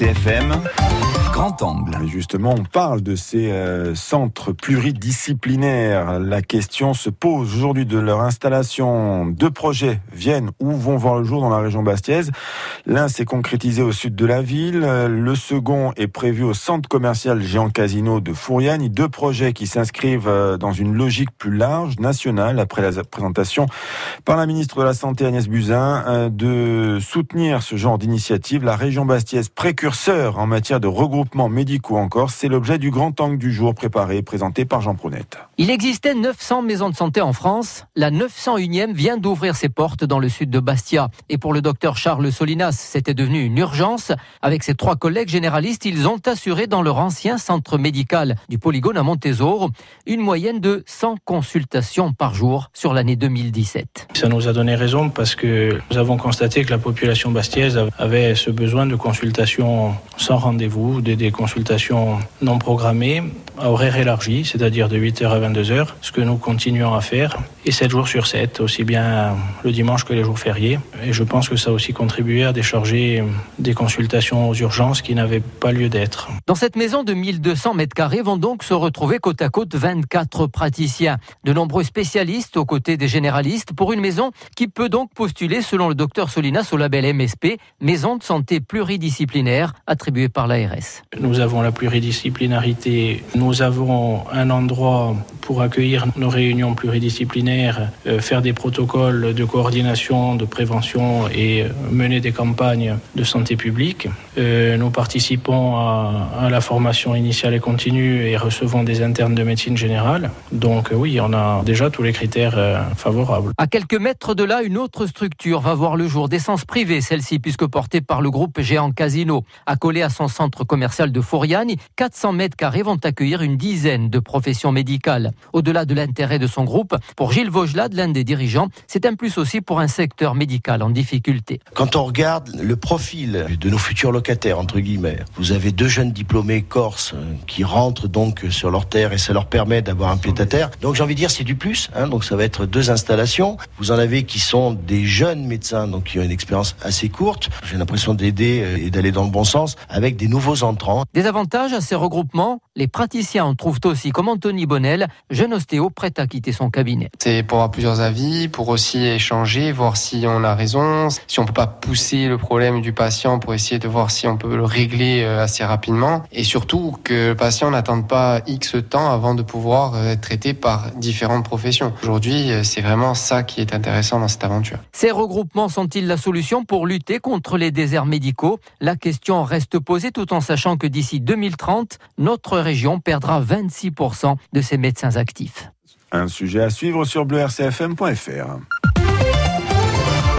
RCFM Justement, on parle de ces euh, centres pluridisciplinaires. La question se pose aujourd'hui de leur installation. Deux projets viennent ou vont voir le jour dans la région bastiaise. L'un s'est concrétisé au sud de la ville. Le second est prévu au centre commercial Géant Casino de Fouriane. Deux projets qui s'inscrivent euh, dans une logique plus large, nationale, après la présentation par la ministre de la Santé Agnès Buzyn, euh, de soutenir ce genre d'initiative. La région bastiaise précurseur en matière de regroupement médicaux encore. C'est l'objet du grand angle du jour préparé et présenté par Jean Prounette. Il existait 900 maisons de santé en France. La 901e vient d'ouvrir ses portes dans le sud de Bastia. Et pour le docteur Charles Solinas, c'était devenu une urgence. Avec ses trois collègues généralistes, ils ont assuré dans leur ancien centre médical du Polygone à Montésor une moyenne de 100 consultations par jour sur l'année 2017. Ça nous a donné raison parce que nous avons constaté que la population bastiaise avait ce besoin de consultations sans rendez-vous, des des consultations non programmées à horaire élargi, c'est-à-dire de 8h à 22h, ce que nous continuons à faire, et 7 jours sur 7, aussi bien le dimanche que les jours fériés. Et je pense que ça a aussi contribué à décharger des consultations aux urgences qui n'avaient pas lieu d'être. Dans cette maison de 1200 mètres carrés vont donc se retrouver côte à côte 24 praticiens, de nombreux spécialistes aux côtés des généralistes, pour une maison qui peut donc postuler, selon le docteur Solinas, au label MSP, Maison de santé pluridisciplinaire, attribuée par l'ARS. Nous avons la pluridisciplinarité. Nous avons un endroit pour accueillir nos réunions pluridisciplinaires, euh, faire des protocoles de coordination, de prévention et euh, mener des campagnes de santé publique. Euh, nous participons à, la formation initiale et continue et recevons des internes de médecine générale. Donc oui, on a déjà tous les critères favorables. À quelques mètres de là, une autre structure va voir le jour d'essence privée, celle-ci puisque portée par le groupe Géant Casino, accolée à son centre commercial de Fouriane, 400 mètres carrés vont accueillir une dizaine de professions médicales. Au-delà de l'intérêt de son groupe, pour Gilles Vaugelade, l'un des dirigeants, c'est un plus aussi pour un secteur médical en difficulté. Quand on regarde le profil de nos futurs locataires, entre guillemets, vous avez deux jeunes diplômés corses euh, qui rentrent donc sur leur terre et ça leur permet d'avoir un pied à terre. Donc j'ai envie de dire c'est du plus, hein, donc ça va être deux installations. Vous en avez qui sont des jeunes médecins, donc qui ont une expérience assez courte. J'ai l'impression d'aider euh, et d'aller dans le bon sens avec des nouveaux entrants des avantages à ces regroupements, les praticiens en trouvent aussi, comme Anthony Bonnel, jeune ostéo prêt à quitter son cabinet. C'est pour avoir plusieurs avis, pour aussi échanger, voir si on a raison, si on peut pas pousser le problème du patient pour essayer de voir si on peut le régler euh, assez rapidement, et surtout que le patient n'attende pas X temps avant de pouvoir euh, être traité par différentes professions. Aujourd'hui, euh, c'est vraiment ça qui est intéressant dans cette aventure. Ces regroupements sont-ils la solution pour lutter contre les déserts médicaux? La question reste posée tout en sachant que d'ici 2030, notre région perdra 26% de ses médecins Un sujet à suivre sur bleurcfm.fr.